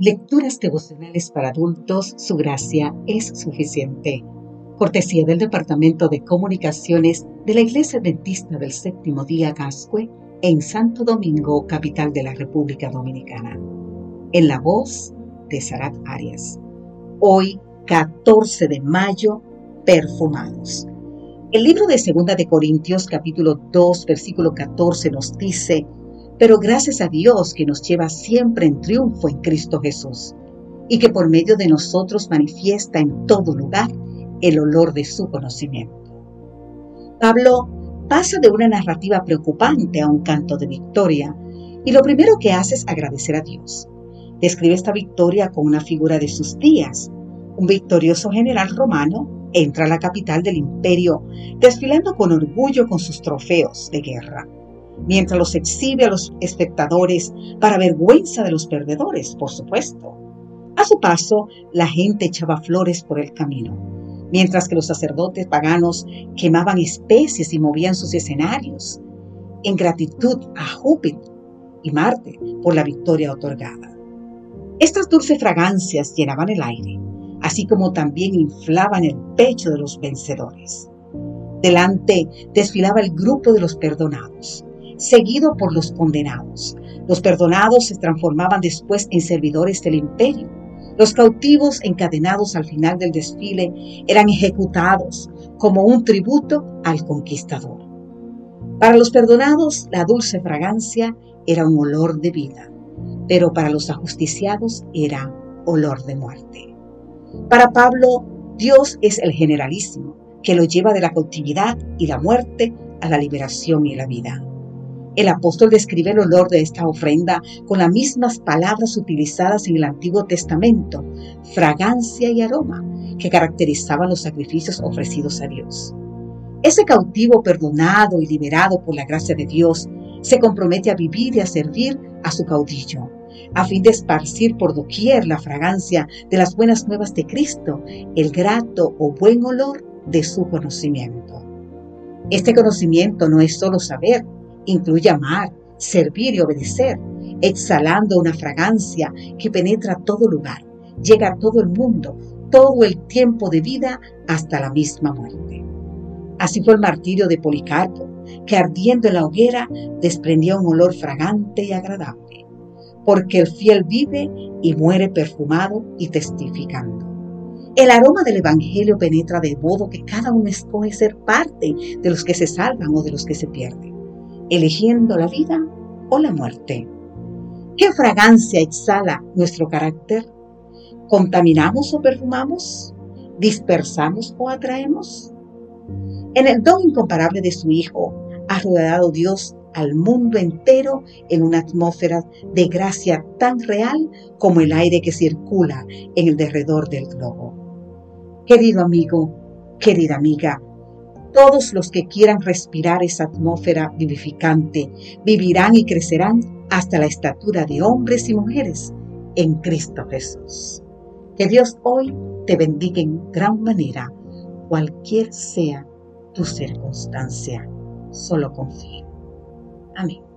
Lecturas devocionales para adultos, su gracia es suficiente. Cortesía del Departamento de Comunicaciones de la Iglesia Dentista del Séptimo Día Gascue en Santo Domingo, capital de la República Dominicana. En la voz de Sarat Arias. Hoy, 14 de mayo, perfumados. El libro de Segunda de Corintios, capítulo 2, versículo 14 nos dice, pero gracias a Dios que nos lleva siempre en triunfo en Cristo Jesús y que por medio de nosotros manifiesta en todo lugar el olor de su conocimiento. Pablo pasa de una narrativa preocupante a un canto de victoria y lo primero que hace es agradecer a Dios. Describe esta victoria con una figura de sus días. Un victorioso general romano entra a la capital del imperio desfilando con orgullo con sus trofeos de guerra mientras los exhibe a los espectadores para vergüenza de los perdedores, por supuesto. A su paso, la gente echaba flores por el camino, mientras que los sacerdotes paganos quemaban especies y movían sus escenarios, en gratitud a Júpiter y Marte por la victoria otorgada. Estas dulces fragancias llenaban el aire, así como también inflaban el pecho de los vencedores. Delante desfilaba el grupo de los perdonados, seguido por los condenados. Los perdonados se transformaban después en servidores del imperio. Los cautivos encadenados al final del desfile eran ejecutados como un tributo al conquistador. Para los perdonados, la dulce fragancia era un olor de vida, pero para los ajusticiados era olor de muerte. Para Pablo, Dios es el generalísimo, que lo lleva de la cautividad y la muerte a la liberación y la vida. El apóstol describe el olor de esta ofrenda con las mismas palabras utilizadas en el Antiguo Testamento, fragancia y aroma, que caracterizaban los sacrificios ofrecidos a Dios. Ese cautivo perdonado y liberado por la gracia de Dios se compromete a vivir y a servir a su caudillo, a fin de esparcir por doquier la fragancia de las buenas nuevas de Cristo, el grato o buen olor de su conocimiento. Este conocimiento no es solo saber, Incluye amar, servir y obedecer, exhalando una fragancia que penetra todo lugar, llega a todo el mundo, todo el tiempo de vida hasta la misma muerte. Así fue el martirio de Policarpo, que ardiendo en la hoguera desprendía un olor fragante y agradable, porque el fiel vive y muere perfumado y testificando. El aroma del Evangelio penetra de modo que cada uno escoge ser parte de los que se salvan o de los que se pierden eligiendo la vida o la muerte. ¿Qué fragancia exhala nuestro carácter? ¿Contaminamos o perfumamos? ¿Dispersamos o atraemos? En el don incomparable de su Hijo ha rodeado Dios al mundo entero en una atmósfera de gracia tan real como el aire que circula en el derredor del globo. Querido amigo, querida amiga, todos los que quieran respirar esa atmósfera vivificante vivirán y crecerán hasta la estatura de hombres y mujeres en Cristo Jesús. Que Dios hoy te bendiga en gran manera, cualquier sea tu circunstancia. Solo confío. Amén.